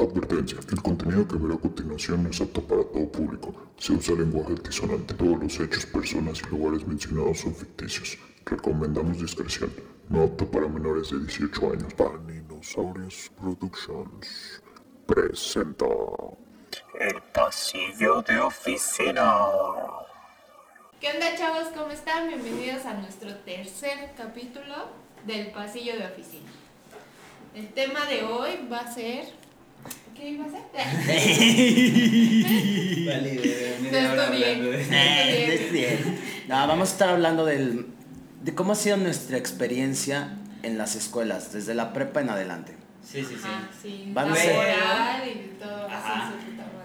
Advertencia. El contenido que verá a continuación no es apto para todo público. Se usa lenguaje altisonante. Todos los hechos, personas y lugares mencionados son ficticios. Recomendamos discreción. No apto para menores de 18 años. Paninosaurios Productions presenta El pasillo de oficina. ¿Qué onda chavos? ¿Cómo están? Bienvenidos a nuestro tercer capítulo del pasillo de oficina. El tema de hoy va a ser... ¿Qué iba a ser? Vale, de No vamos a estar hablando del, de cómo ha sido nuestra experiencia en las escuelas, desde la prepa en adelante. Sí, sí, sí. Ajá, sí. Van a y todo Ajá. madre.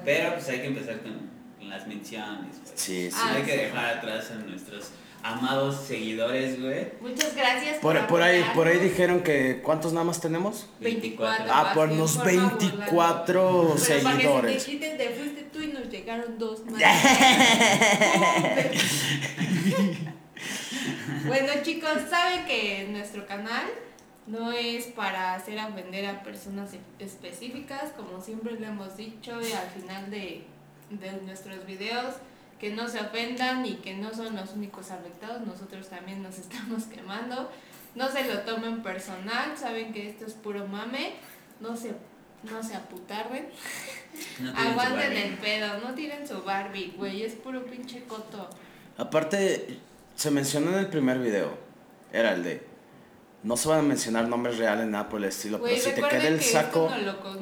Pero pues hay que empezar con, con las menciones, güey. Sí, sí. Ah, hay que dejar atrás a nuestros amados seguidores, güey. Muchas gracias Por, por ahí, por ahí dijeron que ¿cuántos nada más tenemos? 24. Ah, por por favor, 24 Pero para que seguidores. se te quiten, te fuiste tú y nos llegaron dos más. bueno chicos, saben que nuestro canal no es para hacer ofender a personas específicas, como siempre le hemos dicho y al final de, de nuestros videos, que no se ofendan y que no son los únicos afectados, nosotros también nos estamos quemando. No se lo tomen personal, saben que esto es puro mame, no se, no se aputarren. No Aguanten el pedo, no tiren su Barbie, güey, es puro pinche coto. Aparte, se mencionó en el primer video, era el de, no se van a mencionar nombres reales, nada por el estilo, pero si te queda el que saco,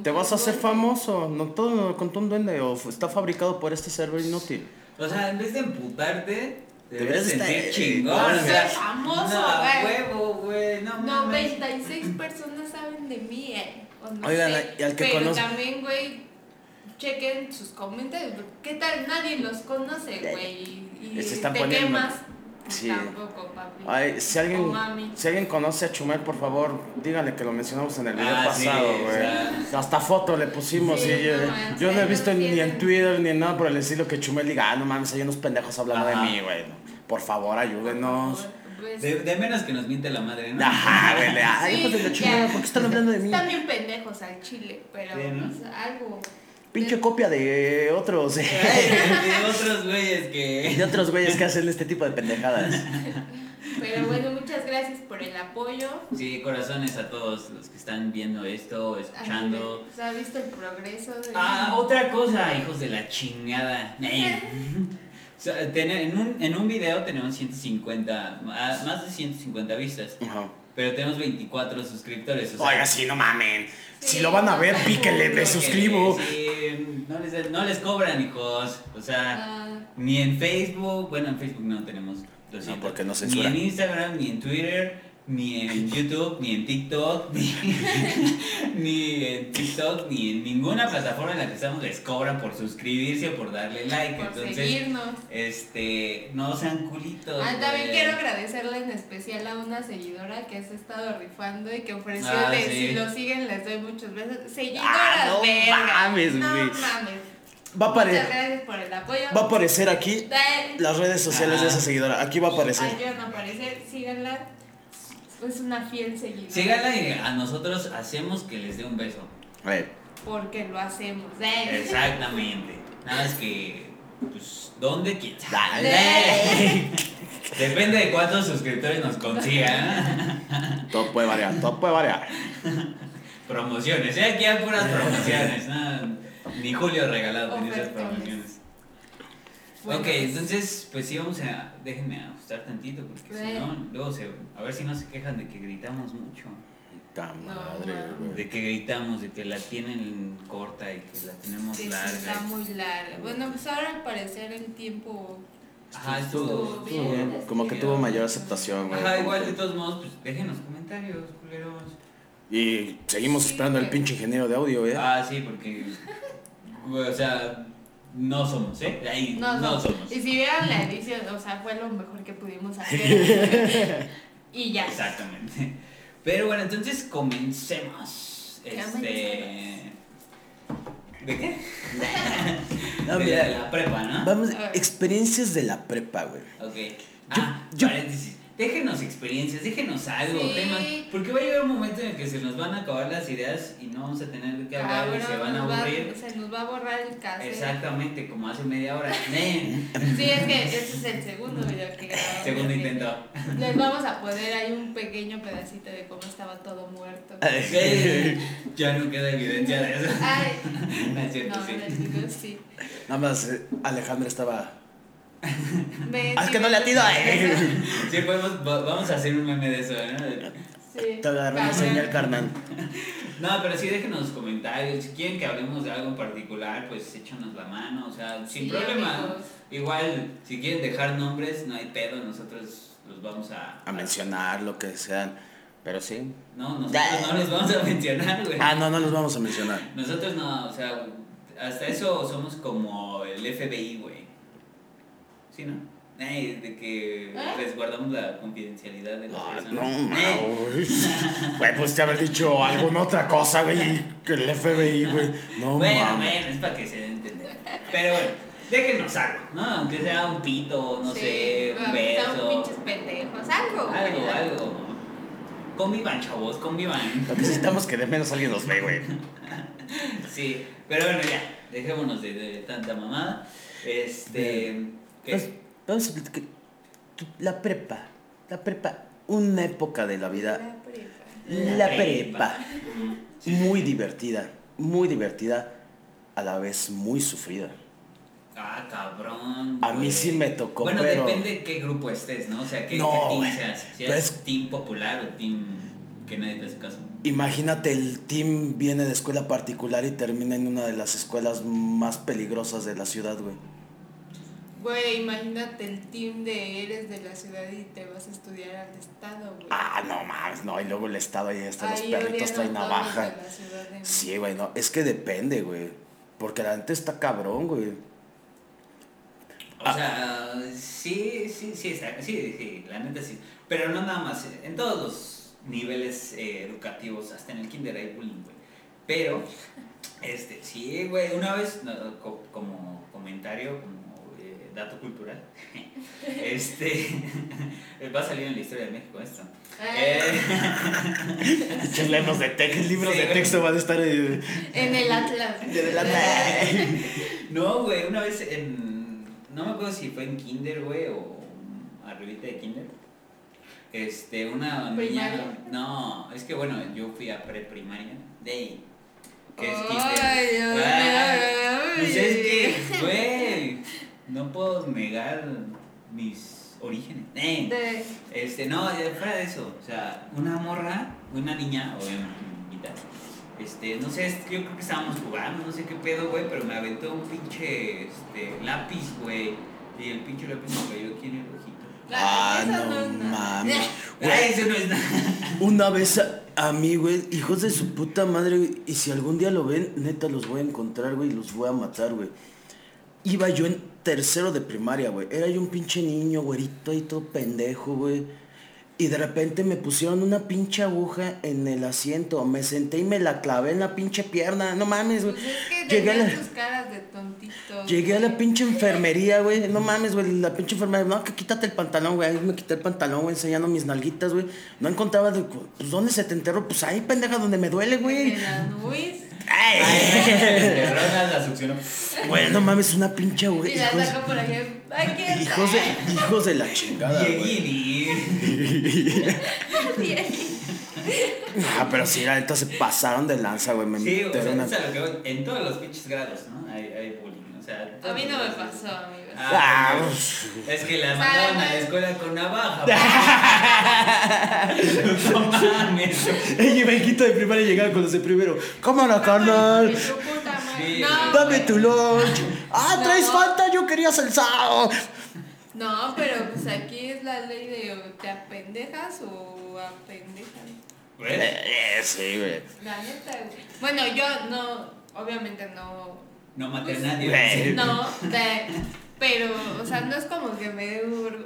te vas a hacer famoso. No todo lo contó un duende o está fabricado por este server inútil. O sea, en vez de emputarte, Deberías sentir estar- chingón. Por o ser sea, famoso, no, güey. huevo, güey. No, mames. 96 personas saben de mí, eh. O no Oigan, sé, y al que pero conoce- también, güey, chequen sus comentarios. ¿Qué tal? Nadie los conoce, güey. Y Se están te poniendo- quemas. Sí. Tampoco, papi. Ay, si alguien, si alguien conoce a Chumel, por favor, díganle que lo mencionamos en el video Ah, pasado, güey. Hasta foto le pusimos Sí, y yo, no manches, yo no he visto ni en. Twitter ni en nada por el estilo que Chumel diga, ah, no mames, hay unos pendejos hablando Ajá. de mí, güey. Por favor, ayúdenos. Pues, De, de menos que nos miente la madre, ¿no? Ajá, güey, Sí, hijos de la ya. chingada, ¿por qué están hablando de mí? Están bien pendejos al chile, pero Sí, ¿no? pues, algo. Pinche copia de otros, Ay, de otros güeyes que. de otros güeyes que hacen este tipo de pendejadas. Pero bueno, muchas gracias por el apoyo. Sí, corazones a todos los que están viendo esto, escuchando. ¿Se ha visto el progreso? De... Ah, otra cosa, hijos de la chingada. Eh. O sea, ten- en, un, en un video tenemos 150, ah, más de 150 vistas, Ajá. pero tenemos 24 suscriptores. O sea, Oiga, sí, no mamen. Sí, Si lo van a ver, píquenle, me suscribo. sí, no, les, no les cobran, hijos. O sea, Ah, ni en Facebook, bueno, en Facebook no tenemos. lo porque no Ni en Instagram, ni en Twitter, ni en YouTube, ni en TikTok, ni, ni en TikTok, ni en ninguna plataforma en la que estamos les cobran por suscribirse o por darle like. por Entonces, seguirnos. este, no sean culitos. Ah, también quiero agradecerle en especial a una seguidora que se ha estado rifando y que ofreció Ah, de sí. si lo siguen les doy muchos besos. Seguidoras, Ah, no verga. mames, No güey. mames. Va a, Muchas apare- gracias por el apoyo. va a aparecer aquí las redes sociales de Ah. esa seguidora. Aquí va a aparecer. Ayudan a aparecer, síganla. Es una fiel seguidora. Síganla y a nosotros hacemos que les dé un beso. Eh, Porque lo hacemos. ¿eh? Exactamente. Nada más que, pues, ¿dónde quién sabe? Dale. Depende de cuántos suscriptores nos consigan. todo puede variar, todo puede variar. Promociones, ¿eh? Aquí hay puras promociones. ¿no? Ni Julio regalado en esas promociones. Bueno, ok, entonces, pues sí, vamos a. Déjenme ajustar tantito, porque si no, luego se. A ver si no se quejan de que gritamos mucho. Madre. De que gritamos, de que la tienen corta y que la tenemos Sí, sí, larga. está muy larga. Bueno, pues ahora al parecer el tiempo. Ajá, estuvo estuvo. bien. Estuvo bien, Como que tuvo mayor aceptación, güey. Ajá, igual que- de todos modos, pues déjenos comentarios, culeros. Y seguimos Sí, esperando el güey. pinche ingeniero de audio, ¿eh? Ah, sí, porque. o sea, no somos, ¿eh? Ahí No, no, no. somos. Y si vieran la edición, o sea, fue lo mejor que pudimos hacer. y ya. Exactamente. Pero bueno, entonces comencemos. Este. ¿De qué? No, de, mira, de la prepa, ¿no? Vamos, experiencias de la prepa, güey. Ok. Yo- Ah, yo- paréntesis. Déjenos experiencias, déjenos algo, Sí. temas. Porque va a llegar un momento en el que se nos van a acabar las ideas y no vamos a tener qué hablar y se van a va- aburrir. se nos va a borrar el cassette. Exactamente, como hace media hora. Sí, es que ese es el segundo video que grabamos. Segundo que intento. Les vamos a poner ahí un pequeño pedacito de cómo estaba todo muerto. ya no queda evidencia de eso. Ay, No es cierto, no, sí. en el video sí. Nada más eh, Alejandra estaba. Sí, que no le ven. atino. eh. Sí, podemos, va- vamos a hacer un meme de eso, ¿no? Sí, Te agarré la cabrón. señal, carnal. No, pero sí déjenos comentarios. Si quieren que hablemos de algo en particular, pues échanos la mano. O sea, sin Sí, problema. amigos. Igual, si quieren dejar nombres, no hay pedo. Nosotros los vamos a. A mencionar lo que sean. Pero sí. No, nosotros Ya. no los vamos a mencionar, güey. Ah, no, no los vamos a mencionar. Nosotros no, o sea, hasta eso somos como el FBI, güey. ¿Sí, no? De que ¿Eh? resguardamos la confidencialidad de las Ah, personas. no, no, güey. Güey, pues te haber dicho alguna otra cosa, güey. Que el FBI, güey. No, Bueno, mames. bueno, es para que se den entender. Pero bueno, déjenos algo, ¿no? Aunque sea un pito, no Sí, sé, un beso. pinches pendejos, algo. Algo, algo. Convivan, chavos, convivan. Lo que necesitamos que de menos alguien nos ve, güey. Sí, pero bueno, ya, dejémonos de, de tanta mamada. Este. Pues, vamos a platicar. La prepa. La prepa. Una época de la vida. La prepa. La prepa. Muy divertida. Muy divertida. A la vez muy sufrida. Ah, cabrón. A mí güey. sí me tocó, Bueno, pero- depende de qué grupo estés, ¿no? O sea, qué, No, qué team seas. Si eres es- team popular o team que nadie te hace caso. Imagínate, el team viene de escuela particular y termina en una de las escuelas más peligrosas de la ciudad, güey. Güey, imagínate el team de eres de la ciudad y te vas a estudiar al estado, güey. Ah, no mames, no. Y luego el estado ahí está, los perritos traen navaja. Sí, güey, no. Es que depende, güey. Porque la gente está cabrón, güey. O Ah. sea, sí, sí, sí, sí, sí, la neta sí. Pero no nada más, en todos los niveles eh, educativos, hasta en el kinder hay bullying, güey. Pero, este, sí, güey, una vez, no, co- como comentario, como dato cultural, este, va a salir en la historia de México esto. Eh, Eh, libros de, texto, libros Sí, de texto van a estar En el Atlas. No, güey, una vez en. No me acuerdo si fue en Kinder, güey, o arribita de Kinder. Este, una niña. No, es que bueno, yo fui a preprimaria. De ahí. Que es Ay, Kinder. Pues es que, güey, no puedo negar mis orígenes. Eh, De- este, no, ya fuera de eso. O sea, una morra, una niña, obviamente, niñita, Este, no sé, yo creo que estábamos jugando, no sé qué pedo, güey, pero me aventó un pinche este, lápiz, güey. Y el pinche lápiz me cayó aquí en el ojito. Ah, no nada. mames. Eso no es nada. una vez a, a mí, güey, hijos de su puta madre, güey, y si algún día lo ven, neta los voy a encontrar, güey, y los voy a matar, güey. Iba yo en tercero de primaria, güey. Era yo un pinche niño, güerito ahí todo pendejo, güey. Y de repente me pusieron una pinche aguja en el asiento. Me senté y me la clavé en la pinche pierna. No mames, güey. Pues es que Llegué a la- tus caras de tontito. Llegué a la pinche enfermería, güey. No mames, güey. La pinche enfermería. No, que quítate el pantalón, güey. Ahí me quité el pantalón, güey, enseñando mis nalguitas, güey. No encontraba de. Pues, ¿dónde se te enterró? Pues ahí, pendeja, donde me duele, güey. En las nubes. Ay, la succión. güey, no mames, una pinche, güey. Y la saco por aquí. Hijos de, hijos de la chingada. Ah, pero sí, la neta se pasaron de lanza, güey. Me Sí, o sea, metieron a- es a lo que voy. En todos los pinches grados, ¿no? Hay, hay bullying, o sea. A mí no me pasó, amigos. Ah, Ah, es que la no a la es- escuela con navaja. no mames. Ey, y Benquito de primaria llegaba con los de primero. Cámara, carnal. Sí, no, Dame tu lunch. Ah, No. traes falta, yo quería salsado. No, pero pues aquí es la ley de te apendejas o apendejas. Eh, sí, güey. La neta, güey. Bueno, yo no, obviamente no, No maté a nadie. Güey. no, de, pero, o sea, no es como que me dé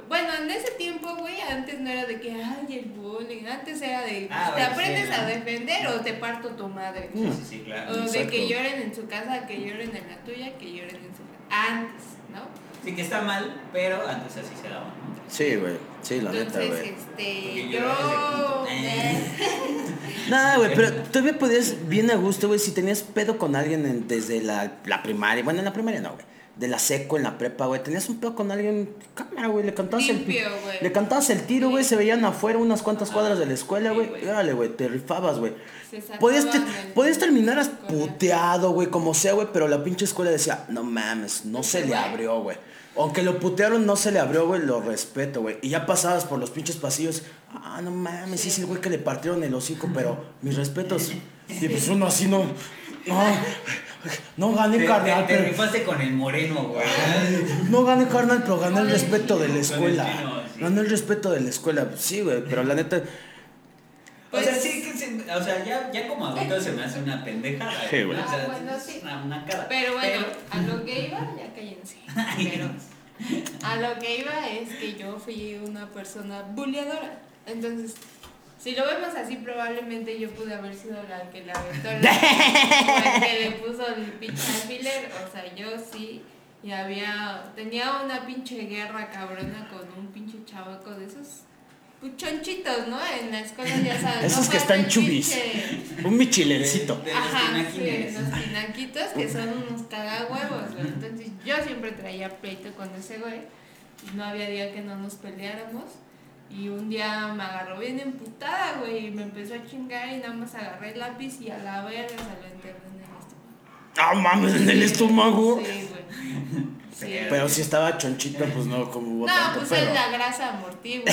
Bueno, en ese tiempo, güey, antes no era de que, ay, el bullying, antes era de, Ah, te bueno, aprendes sí, a ¿no? defender o te parto tu madre. Sí, sí, sí, claro. O de que lloren en su casa, que lloren en la tuya, que lloren en su casa. Antes, ¿no? Sí que está mal, pero antes así se daba, ¿no? Sí, güey. Sí, la neta, Entonces, güey. este, yo Nada, güey, pero todavía podías bien a gusto, güey, si tenías pedo con alguien en- desde la, la primaria. Bueno, en la primaria no, güey. De la seco, en la prepa, güey. Tenías un pedo con alguien, cámara, güey. Le cantabas Limpio, el güey. Le cantabas el tiro, güey. Se veían afuera unas cuantas cuadras de la escuela, Sí, güey. Y órale, güey, te rifabas, güey. Podías, te- podías terminar puteado, güey, como sea, güey, pero la pinche escuela decía, no mames, no se le abrió, güey. Aunque lo putearon, no se le abrió, güey, lo respeto, güey. Y ya pasabas por los pinches pasillos, ah, no mames, sí es el güey que le partieron el hocico, pero mis respetos. Y pues uno así no, no, no gané Te, carnal, te, te pero, rifaste con el moreno, güey. no gané carnal, pero gané el respeto de la escuela. Gané el respeto de la escuela, sí, güey, pero la neta, O sea, Pues- sí que se- o sea, ya, ya como adulto se me hace una pendejada. Sí, güey. O sea, Ah, bueno, sí. Una, una cara. Pero bueno, a lo que iba, ya cállense. Pero a lo que iba es que yo fui una persona bulleadora. Entonces, si lo vemos así, probablemente yo pude haber sido la que le aventó la que le puso el pinche alfiler. O sea, yo sí. Y había. Tenía una pinche guerra cabrona con un pinche chavaco de esos. pues, chonchitos, ¿no? En la escuela ya sabes. Esos no que están chubis. pinche- un michilencito. De los Ajá, sí, los tinaquitos que son unos cagahuevos, güey. Entonces yo siempre traía pleito con ese güey. Y no había día que no nos peleáramos. Y un día me agarró bien emputada, güey. Y me empezó a chingar y nada más agarré el lápiz y a la verga se lo enterré en el estómago. Ah, mames, en el estómago. Sí, güey. Sí. Pero si estaba chonchito, pues no, como hubo No, tanto pues pedo. es la grasa amortigua.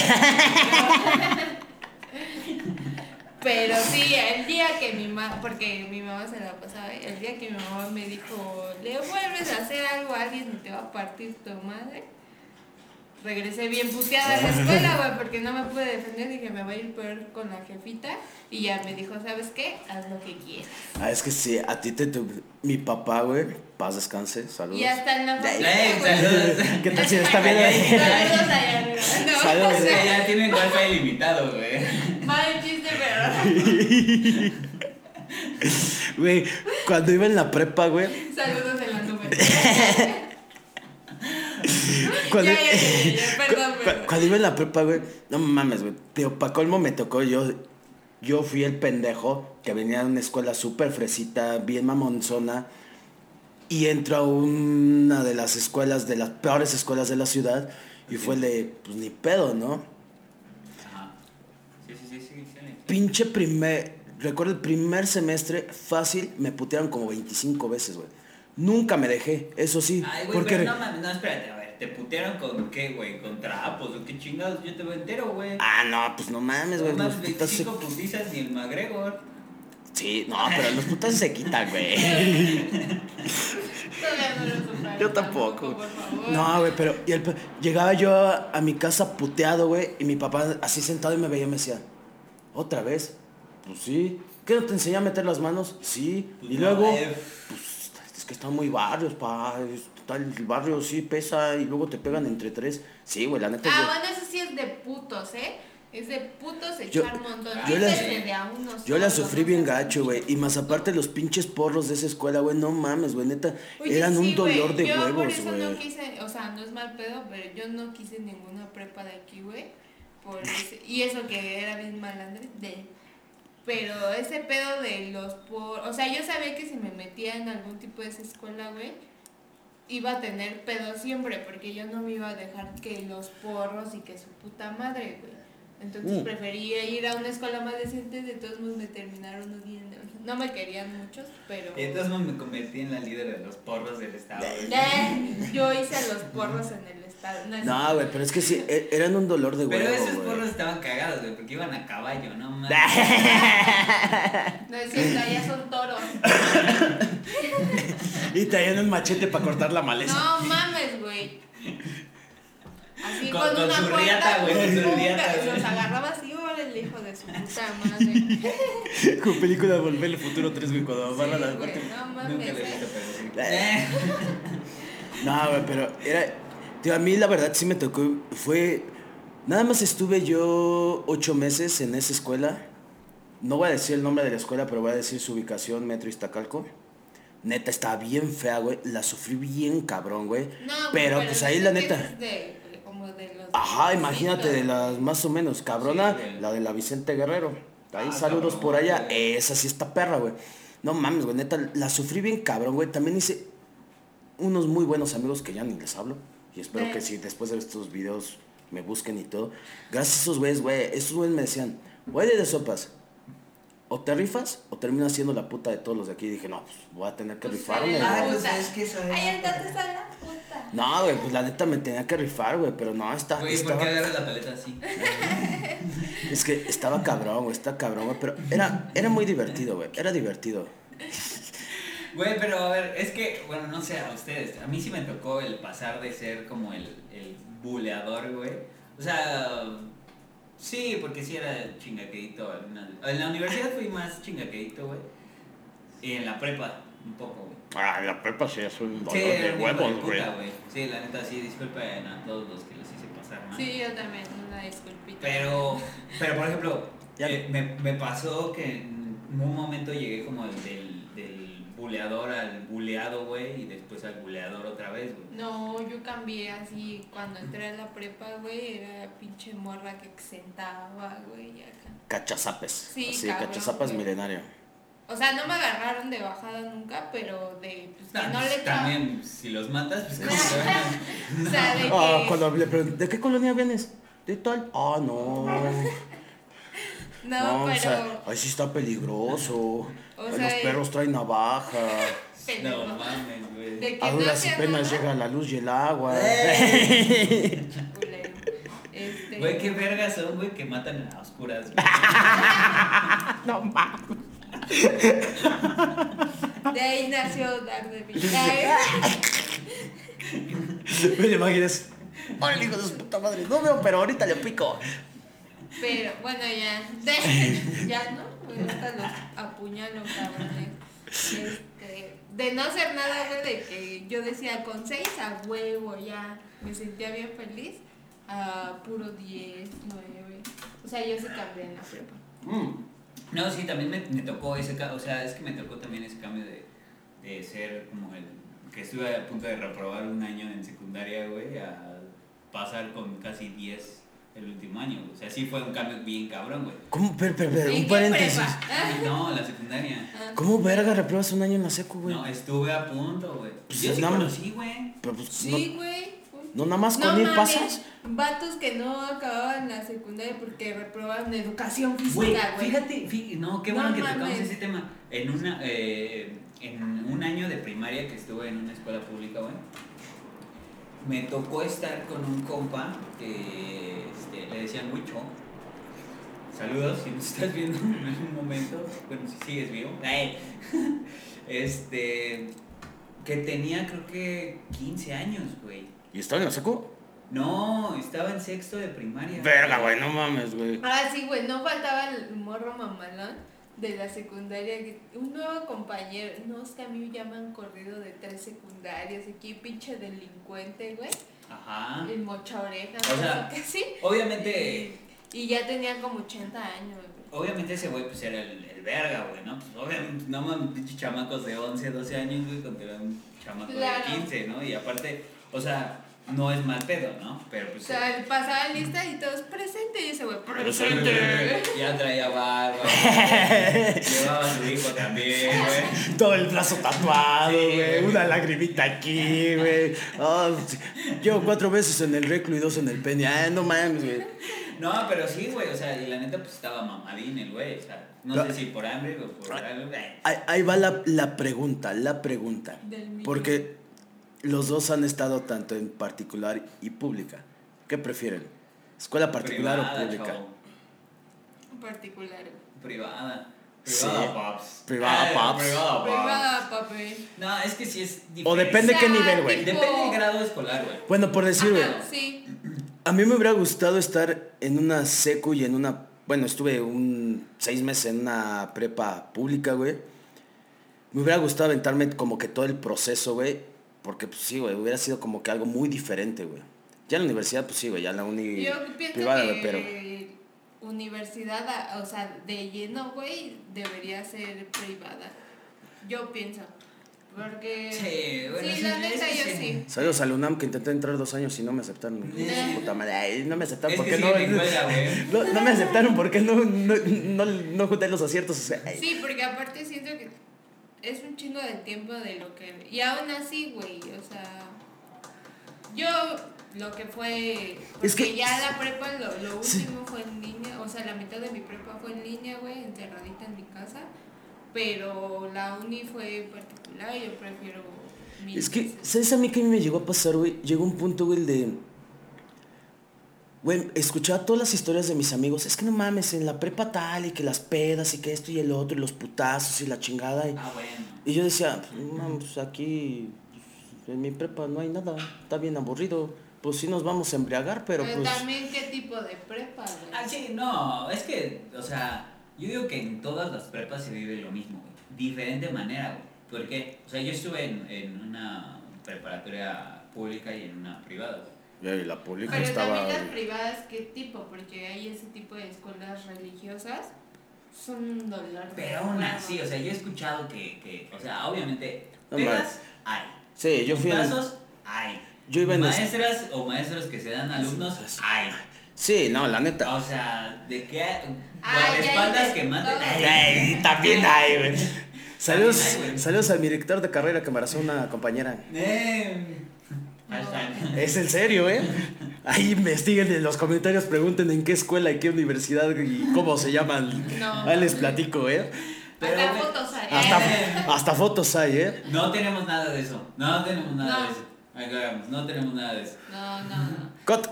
Pero sí, el día que mi mamá, porque mi mamá se la pasaba, el día que mi mamá me dijo, le vuelves a hacer algo a alguien y te va a partir tu madre. Regresé bien puteada a la escuela, güey, porque no me pude defender. Dije, me va a ir peor con la jefita. Y ya me dijo, ¿sabes qué? Haz lo que quieras. Ah, es que sí, a ti te... tu- Mi papá, güey, paz descanse, saludos. Y hasta en la familia, güey. saludos. ¿Qué tal si está bien ahí? Saludos allá arriba. No, Saludos. o sea, ya tienen wifi ilimitado, güey. mal chiste, pero Güey, cuando iba en la prepa, güey, saludos en la nube. cuando, Ya, ya, ya, ya, perdón, cu- perdón. cuando iba en la prepa, güey, no mames, güey, pero pa' colmo me tocó, yo, yo fui el pendejo que venía de una escuela súper fresita, bien mamonzona, y entro a una de las escuelas, de las peores escuelas de la ciudad, y fue el de, pues ni pedo, ¿no? Ajá. Sí, sí, sí, sí. sí. Pinche primer, recuerdo el primer semestre, fácil, me putearon como 25 veces, güey. Nunca me dejé, eso sí. Ay, güey, porque... pero no mames, no, espérate, ¿te putearon con qué, güey? ¿Con trapos o qué chingados? Yo te veo entero, güey. Ah, no, pues no mames, güey. Mames, putas se... 25 putizas ni el McGregor. Sí, no, pero los putas se quitan, güey. Yo tampoco. No, güey, pero y el llegaba yo a, a mi casa puteado, güey, y mi papá así sentado y me veía y me decía, ¿otra vez? Pues sí. ¿Qué no te enseñé a meter las manos? Sí. Pues y no, luego, eh. pues es que están muy barrios, pa. Está el barrio sí pesa y luego te pegan entre tres. Sí, güey, la neta. Ah, yo- bueno, eso sí es de putos, ¿eh? Es de putos echar montón. yo la- Yo la sufrí bien gacho, güey. Y más aparte los pinches porros de esa escuela, güey. No mames, güey. Neta, Oye, eran un sí, dolor de yo por huevos, eso güey. no quise, o sea, no es mal pedo, pero yo no quise ninguna prepa de aquí, güey. Y eso que era bien malandre, de pero ese pedo de los por, o sea, yo sabía que si me metía en algún tipo de esa escuela, güey, iba a tener pedo siempre, porque yo no me iba a dejar que los porros y que su puta madre, güey. Entonces Mm. prefería ir a una escuela más decente, de todos modos me terminaron odiando. No me querían muchos, pero... Y entonces me convertí en la líder de los porros del estado. Eh, yo hice los porros en el No, es No, güey, pero es que sí, e- eran un dolor de Pero huevo, esos güey. porros estaban cagados, güey, porque iban a caballo, no mames. No es cierto, allá son toros. Y traían un machete para cortar la maleza. No mames, güey. Así Con- con, con una su cuerda, riata, güey, con su riata, güey. Los agarraba así, órale, el hijo de su puta madre. Con película Volver al Futuro 3, güey, cuando Sí, la güey, no Nunca mames. lo he visto, pero sí. Eh. No, güey, pero era. Tío, a mí la verdad sí me tocó. Fue. Nada más estuve yo ocho meses en esa escuela. No voy a decir el nombre de la escuela, pero voy a decir su ubicación, Metro Iztacalco. Neta, estaba bien fea, güey. La sufrí bien cabrón, güey. No, pero, pues ahí la neta. De, como de los Ajá, imagínate, de las más o menos cabrona, Sí, la de la Vicente Guerrero. Ahí Ah, saludos cabrón, por allá. güey. Esa sí está perra, güey. No mames, güey, neta, la sufrí bien cabrón, güey. También hice unos muy buenos amigos que ya ni les hablo. Y espero Sí. que si después de estos videos me busquen y todo. Gracias a esos güeyes, güey. Esos güeyes me decían, güey de sopas. O te rifas o terminas siendo la puta de todos los de aquí. Y dije, no, pues voy a tener que Pues, rifarme. eh, güey". Ah, pues puta. es que eso es- Ay, entonces a la puta. No, güey, pues la neta me tenía que rifar, güey. Pero no, está, Güey, ¿por estaba- qué agarras la paleta así? Es que estaba cabrón, güey, está cabrón, güey, pero era, era muy divertido, güey, era divertido. Güey, pero a ver, es que, bueno, no sé a ustedes. A mí sí me tocó el pasar de ser como el, el buleador, güey. O sea, sí, porque sí era chingaquedito. algunas- En la universidad fui más chingaquedito, güey. Y en la prepa, un poco, güey. Ah, la prepa sí es un Sí, hijo de puta, güey. Sí, la neta, sí, disculpen a todos los que los hice pasar mal. Sí, yo también, una disculpita. Pero, pero por ejemplo, Ya. eh, me, me pasó que en un momento llegué como el del buleador al buleado, güey, y después al buleador otra vez, güey. No, yo cambié así cuando entré a la prepa, güey, era pinche morra que exentaba, güey, acá. Cachazapes. Sí, Sí, cachazapes milenario. O sea, no me agarraron de bajada nunca, pero de pues, que Ah, no pues, le. También, si los matas, pues a- O sea, de que. Ah, cuando le pregunté, ¿de qué colonia vienes? ¿De tal? Ah, no. No, o pero. sea, ahí sí está peligroso. O Ahí sea, los perros traen navaja. No mames, güey. A no duras hacía penas nada, llega la luz y el agua. Este, Güey, qué vergas son, güey, que matan a oscuras, güey. no mames. De ahí nació Daredevil. Me lo imaginas. Órale, hijo de su puta madre. No veo, pero ahorita le pico. Pero bueno, ya. De, ya, ¿no? Pues ahorita los apuñalo, cabrones. Este, de no hacer nada, güey, de que yo decía con seis a huevo ya me sentía bien feliz, a puro 10, 9. O sea, yo sí cambié en la prepa. No, sí, también me, me tocó ese cambio, o sea, es que me tocó también ese cambio de, de ser como el que estuve a punto de reprobar un año en secundaria, güey, a pasar con casi 10 el último año, güey. O sea, sí fue un cambio bien cabrón, güey. ¿Cómo? Pero, pero, pero, ¿En un paréntesis. No, la secundaria. ah. ¿Cómo verga repruebas un año en la secu, güey? No, estuve a punto, güey. Pues Yo sí nada más. conocí, güey. Pero pues, Sí, güey. no, no nada más No con ir mames, pasas. Vatos que no acababan la secundaria porque reprobaban educación Güey, física, güey. fíjate, fí- no, qué No bueno que tocamos mames. ese tema. En una, eh, en un año de primaria que estuve en una escuela pública, güey, me tocó estar con un compa que este, le decían Huicho. Saludos, si nos estás viendo en un momento, bueno, si sigues vivo. Este, que tenía creo que 15 años, güey. ¿Y estaba en la secu? No, estaba en sexto de primaria. Verga, güey, no mames, güey. Ah, sí, güey, no faltaba el morro mamalón de la secundaria. Un nuevo compañero, no, es que a mí me llaman corrido de tres secundarias. Aquí, pinche delincuente, güey. Ajá. El mocha oreja, O sea, que sí. Obviamente, Y ya tenía como 80 años, güey. obviamente ese güey pues era el, el verga, güey, ¿no? Pues obviamente, no mames, pinches chamacos de 11, 12 años, güey, contra un chamaco Claro. de 15, ¿no? Y aparte, o sea, no es mal pedo, ¿no? Pero O pues... sea, él pasaba lista y todos presente y ese güey, Presente. Ya traía barba, llevaba a su hijo también, güey. Todo el brazo tatuado, güey. Una lagrimita aquí, güey. Ah, sí. Llevo cuatro veces en el reclu y dos en el pene. Ah, no mames, güey. No, pero sí, güey, o sea, y la neta pues estaba mamadín el güey, o sea, no Pero- sé si por hambre o por algo, güey. Ahí, ahí va la, la pregunta, la pregunta. Porque los dos han estado tanto en particular y pública. ¿Qué prefieren? ¿Escuela particular Privada, o pública? chavo. En particular, güey. Privada. Sí. Privada, paps. Privada, paps. Privada, paps. Privada, papi. No, es que sí es diferente. O depende O qué nivel, güey. tipo- Depende del grado escolar, güey. Bueno, por decir, güey. Sí. A mí me hubiera gustado estar en una secu y en una... Bueno, estuve un seis meses en una prepa pública, güey. Me hubiera gustado aventarme como que todo el proceso, güey. Porque, pues sí, güey, hubiera sido como que algo muy diferente, güey. Ya en la universidad, pues sí, güey, ya en la uni Yo privada, que güey, pero... universidad, o sea, de lleno, güey, debería ser privada. Yo pienso. Porque. Sí, bueno, sí, la neta, yo sí. Saludos al UNAM que intenté entrar dos años y no me aceptaron. Puta madre, ay, no me aceptaron Es porque que no, no. No me aceptaron porque no, no, no, no junté los aciertos. O sea, ay. Sí, porque aparte siento que es un chingo de tiempo de lo que. Y aún así, güey, o sea. Yo lo que fue. Porque Es que- ya la prepa, lo, lo Sí. último fue en línea. O sea, la mitad de mi prepa fue en línea, güey, encerradita en mi casa. Pero la uni fue particular, yo prefiero. Es que, veces. ¿sabes a mí qué me llegó a pasar, güey? Llegó un punto, güey, de... Güey, escuchaba todas las historias de mis amigos. Es que no mames, en la prepa tal y que las pedas y que esto y el otro y los putazos y la chingada. Y, Ah, bueno. y yo decía, no mames, pues aquí pues, en mi prepa no hay nada. Está bien aburrido. Pues sí nos vamos a embriagar, pero Pero pues... también, ¿qué tipo de prepa, güey? Ah, sí, no, es que, o sea, yo digo que en todas las prepas se vive lo mismo, güey. Diferente manera, güey. Porque, o sea, yo estuve en, en una preparatoria pública y en una privada, güey. Y la pública Pero estaba... también las privadas, ¿qué tipo? Porque hay ese tipo de escuelas religiosas, son un dolor. de Pero aún así, o sea, yo he escuchado que, que o sea, obviamente, No hay. Sí, yo fui en... Putazos hay. Yo iba en... es- Maestras o maestros que se dan alumnos hay. Sí, no, la neta. O sea, de guardaespaldas ya que. Ay, también hay, güey. Saludos, saludos a mi director de carrera que me abrazó una compañera. Eh, hashtag. Es en serio, ¿eh? Ahí investiguen en los comentarios, pregunten en qué escuela y qué universidad y cómo se llaman. No. Ahí les platico, ¿eh? Pero, Hasta fotos hay. Hasta, hasta fotos hay, ¿eh? No tenemos nada de eso. No tenemos nada No. de eso. No tenemos nada de eso. No, no, no. Cot.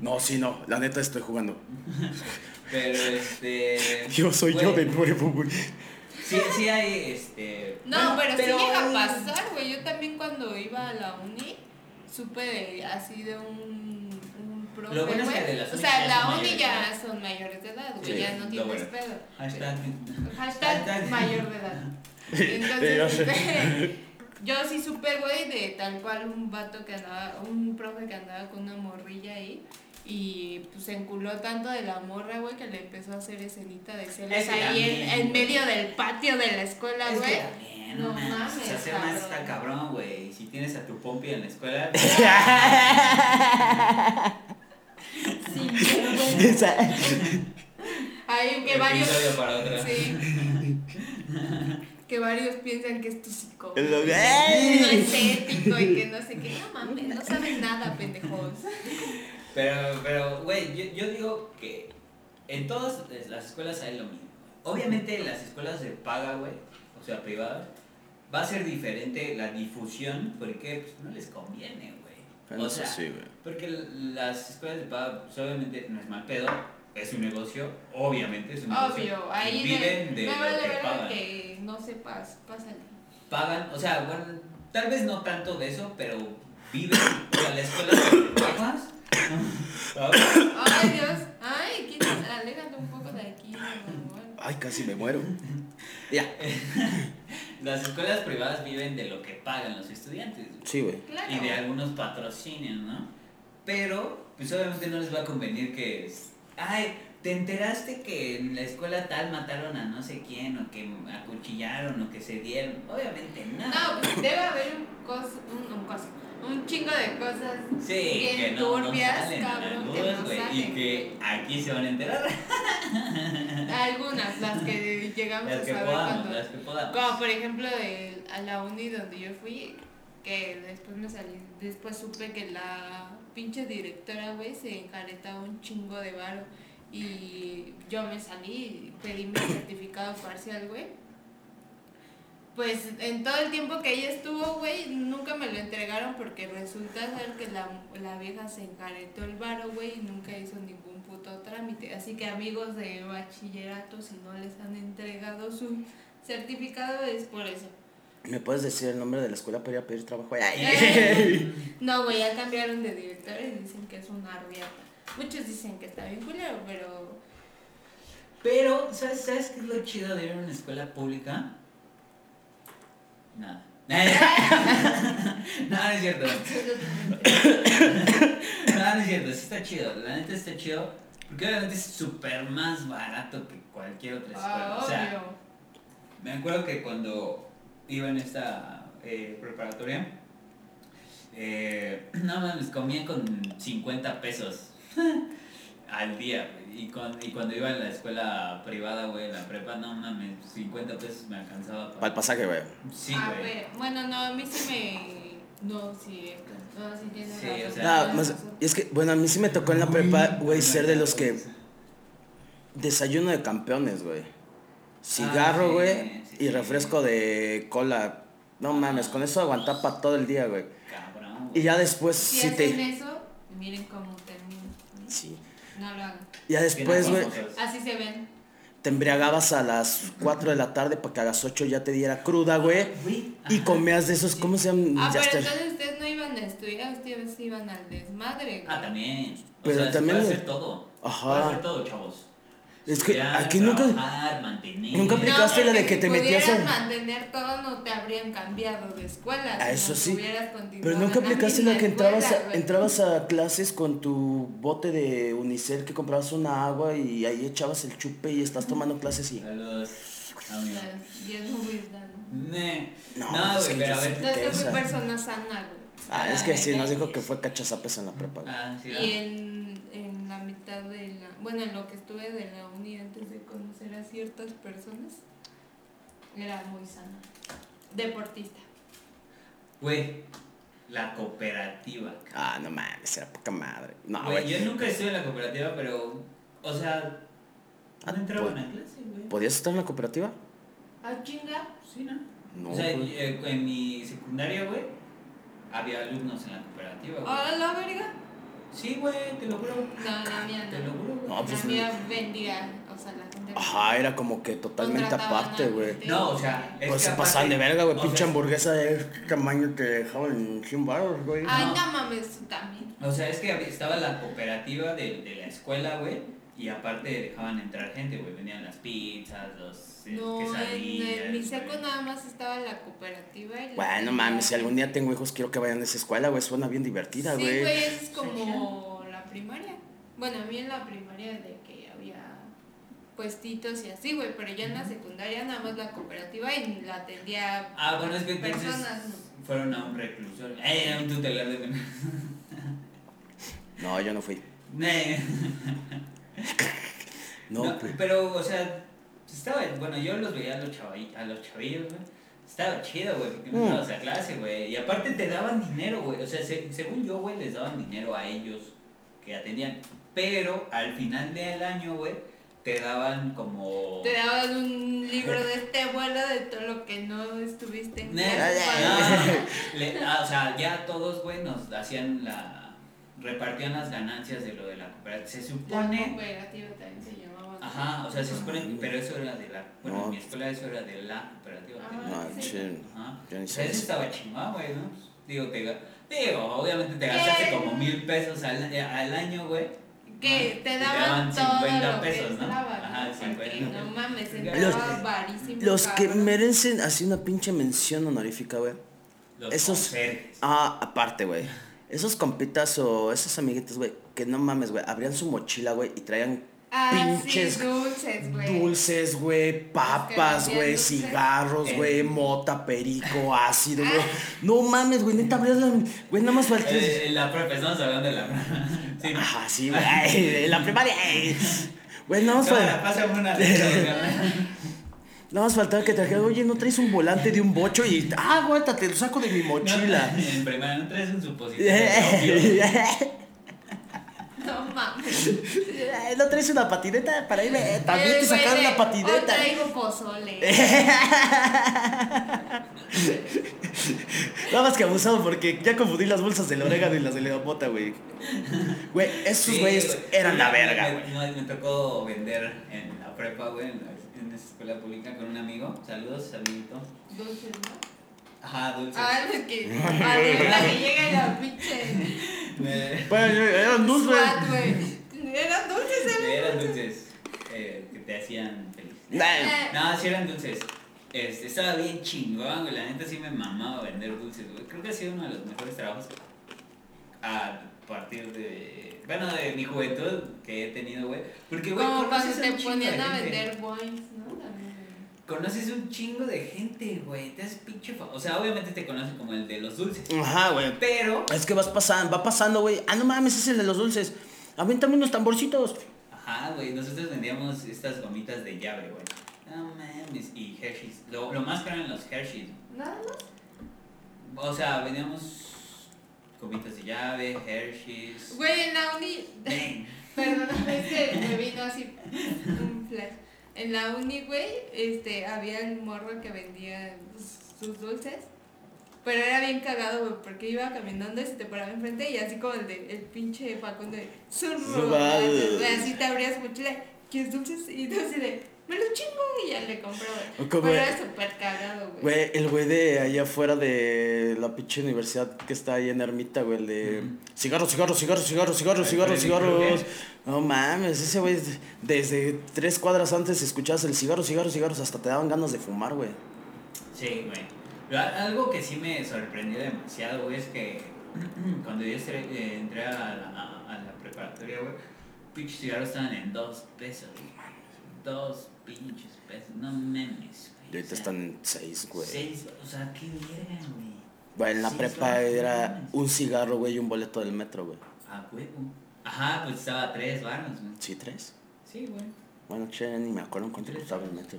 No, sí, no, la neta estoy jugando. Pero este. Yo soy yo de nuevo, güey. Sí, sí hay este. No, bueno, pero, sí llega a pasar, güey. Yo también cuando iba a la uni, supe de, así de un, un profe, Lo bueno es que güey. de las O sea, la uni ya edad. son mayores de edad, güey. Sí, ya no tienes bueno. pedo. Hashtag. Hashtag Hashtag. mayor de edad. Entonces, este, yo sí supe, güey, de tal cual un vato que andaba, un profe que andaba con una morrilla ahí. Y pues se enculó tanto de la morra, güey, que le empezó a hacer escenita de celos Es que ahí en, en medio del patio de la escuela, Es güey. que también, no No mames. O sea, ser más cabrón. está cabrón, güey. Si tienes a tu pompi en la escuela. Sí. Esa- Hay que varios. episodio para otra. Sí. que varios piensan que es tu psicólogo. Es lo que-. No es ético y que no sé qué. No mames, no saben nada, pendejos. Pero, pero, güey, yo, yo digo que en todas las escuelas hay lo mismo. Obviamente las escuelas de paga, güey, o sea, privadas, va a ser diferente la difusión porque pues, no les conviene, güey. O sea, sí, güey. porque las escuelas de paga, pues, obviamente no es mal pedo, es un negocio, obviamente es un negocio. Obvio, ahí viven de me lo vale que pagan. que no sepas, pásale. Pagan, o sea, bueno, tal vez no tanto de eso, pero viven, o sea, la escuela de pagas. Ay, Dios. Ay, quítate, aléjate un poco de aquí. Ay, casi me muero. Ya. Las escuelas privadas viven de lo que pagan los estudiantes. Sí, güey. Claro. y de algunos patrocinios, ¿no? Pero, pues obviamente no les va a convenir que, es, ay, ¿te enteraste que en la escuela tal mataron a no sé quién o que acuchillaron o que se dieron? Obviamente no. No, pues debe haber un cos, un, un coso, un chingo de cosas Sí, bien que no, no turbias, la cabrón, luz, que no salen. y que aquí se van a enterar. Algunas, las que llegamos Las a que saber podamos, cuando... las que podamos. Como por ejemplo de, a la uni donde yo fui, que después me salí, después supe que la pinche directora, güey, se encaretaba un chingo de varo. Y yo me salí pedí mi certificado parcial, güey. Pues en todo el tiempo que ella estuvo, güey, nunca me lo entregaron porque resulta ser que la, la vieja se encaretó el varo, güey, y nunca hizo ningún puto trámite. Así que amigos de bachillerato, si no les han entregado su certificado es por eso. ¿Me puedes decir el nombre de la escuela para ir a pedir trabajo? Ay. No, güey, ya cambiaron de director y dicen que es una riata. Muchos dicen que está bien culero, pero... Pero, ¿sabes, ¿sabes qué es lo chido de ir a una escuela pública? Nada. no, no es cierto. No, no es cierto, sí está chido. La neta está chido. Porque obviamente es súper más barato que cualquier otra escuela. Ah, o sea, obvio. me acuerdo que cuando iba en esta eh, preparatoria, eh, no mames, comía con 50 pesos al día. güey. Y, con, y cuando iba a la escuela privada, güey, en la prepa, no mames, 50 pesos me alcanzaba Para el pasaje, güey. Sí, a güey. ver, bueno, no, a mí sí me. No, sí, no, sí tienes Sí, razón. o sea- más, es que, bueno, a mí sí me tocó en la prepa, güey, ser de los que desayuno de campeones, güey. Cigarro, Ah, sí, güey, sí, y sí. refresco de cola. No mames, con eso aguantaba para todo el día, güey. Cabrón. Y ya después Si sí hacen te... eso, miren cómo terminan. ¿no? Sí. No lo hagan. Ya después, güey, Así se ven. te embriagabas a las 4 de la tarde para que a las 8 ya te diera cruda, güey. Güey, Y comías de esos, ¿cómo se llaman? Ah, pero entonces ustedes no iban a estudiar, ustedes iban al desmadre. güey. Ah, también. O Pero sea, se también- puede hacer todo. Ajá. Puede hacer todo, chavos. Es que aquí nunca- trabajar, mantener. nunca aplicaste la de que te si metías pudieras en- mantener todo, no te habrían cambiado de escuela. Ah, eso que sí. Pero nunca la aplicaste la que entrabas escuela, a, entrabas a clases con tu bote de unicel que comprabas una agua y ahí echabas el chupe y estás tomando clases y... Saludos, amigo. Es ¿no? No, No, es güey, que pero a ver. sí- Entonces esa. fui persona sana, güey. Ah, es que sí, nos dijo que fue cachazapes en la prepa. Ah, sí, Y en, en la mitad de la. Bueno, en lo que estuve de la uni antes de conocer a ciertas personas, era muy sana. Deportista. Güey, la cooperativa. Ah, no mames, era poca madre. No, Güey, yo nunca estuve en la cooperativa, pero. O sea. Ah, No entraban pues- a clase, güey. ¿Podías estar en la cooperativa? Ah, chinga. Sí, ¿no? No, o sea, eh, en mi secundaria, güey, había alumnos en la cooperativa, güey. ¿A la verga? Sí, güey, te lo juro. No, la mía Te lo juro, güey. No, pues, la mía vendía, o sea, la gente. Ajá, era como que totalmente aparte, güey. No, o sea, es Pues que se pasaban de verga, güey. Pinche sea, hamburguesa de este tamaño te dejaban en 100 baros, güey. Ay, No. no mames, tú también. O sea, es que estaba la cooperativa de, de la escuela, güey, y aparte dejaban entrar gente, güey. Venían las pizzas, los eh, No, en, quesadillas. en mi güey. nada más estaba la cooperativa y la Bueno, mames, si algún día tengo hijos, quiero que vayan a esa escuela, güey. Suena bien divertida, Sí, güey. güey, eso es como la primaria. Bueno, a mí en la primaria de que había puestitos y así, güey, pero ya en la secundaria nada más la cooperativa y la atendía Ah, bueno, es que entonces personas. fueron a un reclusorio. Eh, a un tutelar de menores. No, yo no fui. No, No, pues. pero, o sea, estaba, bueno, yo los veía a los, chavalli- a los chavillos, güey. Estaba chido, güey, porque no Mm. estabas a clase, güey. Y aparte te daban dinero, güey. O sea, se- según yo, güey, les daban dinero a ellos que atendían. Pero al final del año, güey, te daban como... Te daban un libro de este vuelo de todo lo que no estuviste en Ah, para- no, le- o sea, ya todos, güey, nos hacían la... Repartían las ganancias de lo de la cooperativa. Se La supone... cooperativa también se llamaba. Ajá, o sea, se supone, pero eso era de la... Bueno, No. en mi escuela eso era de la cooperativa. Ah, No, sí. Ajá. yo ni O sea, sé. eso estaba chingón, güey, ¿no? Digo, te, digo, obviamente te gastaste ¿Qué? como mil pesos al, eh, al año, güey. Que te Te daban, daban todo 50 lo pesos, que ¿no? Ajá, ¿no? 50. Porque no mames, Los- entraba varísimo. Los que cabrón. merecen así una pinche mención honorífica, güey. Los Esos- conserjes. Ah, aparte, güey. Esos compitas o esos amiguitos, güey, que no mames, güey, abrían su mochila, güey, y traían Ah, pinches sí, dulces, güey. dulces, güey, papas, güey, dulces. cigarros, Eh. güey, mota, perico, ácido, güey. No mames, güey, neta abrías la... Güey, nada más faltó... Eh, eh, la prepa, estamos hablando de la Sí, ¿no? Ajá, sí, güey, la primaria. eh. Güey, nada más Cámara, Nada más faltaba que trajera, oye, ¿no traes un volante de un bocho? Y, ah, aguántate, lo saco de mi mochila. No, en primaria no traes un supositorio. opio? No mames. ¿No traes una patineta para irme? eh, También Eh, te sacaron la patineta. "Oh, traigo pozole. Nada más que abusado porque ya confundí las bolsas del orégano y las de la bota, güey. Güey, esos güeyes güey. eran la verga, me, güey. me- me tocó vender en la prepa, güey, en, la- en esa escuela pública con un amigo. Saludos, amiguito. Dulces, ¿no? Ajá, dulces. Ah, es que adivina que llega la pinche Bueno, eran dulces. SWAT, güey. Eran dulces, ¿eh? eran dulces eh, que te hacían feliz. No, sí eran dulces. Este, estaba bien chingón, güey. La neta sí me mamaba vender dulces, güey. Creo que ha sido uno de los mejores trabajos a partir de. Bueno, de mi juventud que he tenido, güey. Porque, güey, Como conoces te un chingo ponían de a gente. vender boings, ¿no? También. conoces un chingo de gente, güey. Te haces pinche fa- O sea, obviamente te conocen como el de los dulces. Ajá, güey. Pero, Es que vas pasando, va pasando, güey. Ah, no mames, es el de los dulces. Aviéntame unos tamborcitos. ajá, güey, nosotros vendíamos estas gomitas de llave, güey. No mames, y Hershey's. Lo, lo más caro eran los Hershey's. Nada más. O sea, vendíamos gomitas de llave, Hershey's. Güey, en la uni. Ven. Perdón, es que me vino así un flash. En la uni, güey, este, había un morro que vendía sus dulces. Pero era bien cagado, güey, porque iba caminando y se te paraba enfrente y así como el de el pinche Falcón de güey, así te abrías mochila, ¿quieres dulces? Y tú así de, me los chingo y ya le güey. Como- Pero era súper cagado, güey. Güey, el güey de allá afuera de la pinche universidad que está ahí en Ermita, güey, el de cigarros, cigarros, cigarros, cigarros, cigarros, cigarros, cigarros. No mames, ese güey, desde tres cuadras antes escuchabas el cigarro, cigarros, cigarros, hasta te daban ganas de fumar, güey. Sí, güey. Algo que sí me sorprendió demasiado, güey, es que cuando yo entré, eh, entré a, la, a la preparatoria, güey, pinches cigarros estaban en dos pesos, güey. Dos pinches pesos, no memes, güey. Y ahorita O sea, están en seis, güey. Seis, o sea, qué verga, güey. Güey, en la Seis prepa era un cigarro, güey, y un boleto del metro, güey. A huevo. Ajá, pues estaba a tres varos, güey. Sí, tres. Sí, güey. Bueno, che, ni me acuerdo en cuánto costaba el metro.